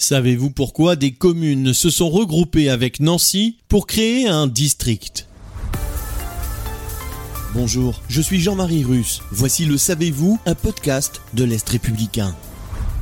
Savez-vous pourquoi des communes se sont regroupées avec Nancy pour créer un district? Bonjour, je suis Jean-Marie Russe. Voici le Savez-vous, un podcast de l'Est républicain.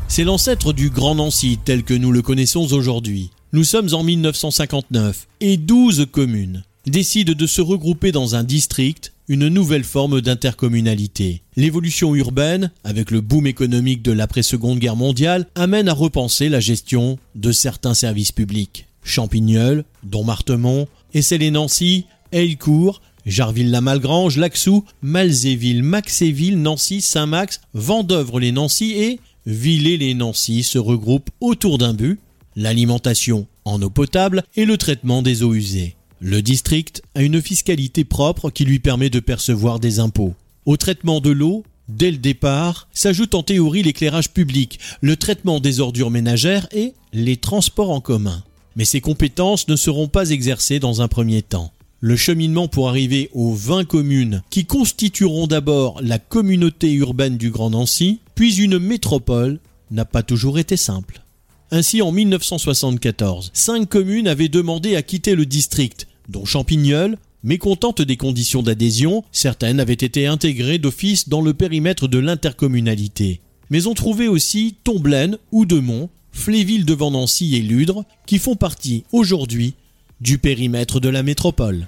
C'est l'ancêtre du Grand Nancy tel que nous le connaissons aujourd'hui. Nous sommes en 1959 et 12 communes décident de se regrouper dans un district, une nouvelle forme d'intercommunalité. L'évolution urbaine, avec le boom économique de l'après-seconde guerre mondiale, amène à repenser la gestion de certains services publics. Champignol, Dommartemont, Essel-et-Nancy, Hellecourt, Jarville-la-Malgrange, Laxou, Malzéville, Maxéville, Nancy, Saint-Max, Vendœuvre-les-Nancy et Villers-les-Nancy se regroupent autour d'un but, l'alimentation en eau potable et le traitement des eaux usées. Le district a une fiscalité propre qui lui permet de percevoir des impôts. Au traitement de l'eau, dès le départ, s'ajoute en théorie l'éclairage public, le traitement des ordures ménagères et les transports en commun. Mais ces compétences ne seront pas exercées dans un premier temps. Le cheminement pour arriver aux 20 communes qui constitueront d'abord la communauté urbaine du Grand Nancy, puis une métropole, n'a pas toujours été simple. Ainsi, en 1974, cinq communes avaient demandé à quitter le district, dont Champignol, mécontente des conditions d'adhésion, certaines avaient été intégrées d'office dans le périmètre de l'intercommunalité. Mais on trouvait aussi Tomblaine, Oudemont, Fléville devant Nancy et Ludre, qui font partie aujourd'hui du périmètre de la métropole.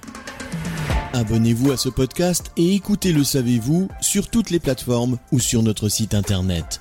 Abonnez-vous à ce podcast et écoutez Le Savez-vous sur toutes les plateformes ou sur notre site internet.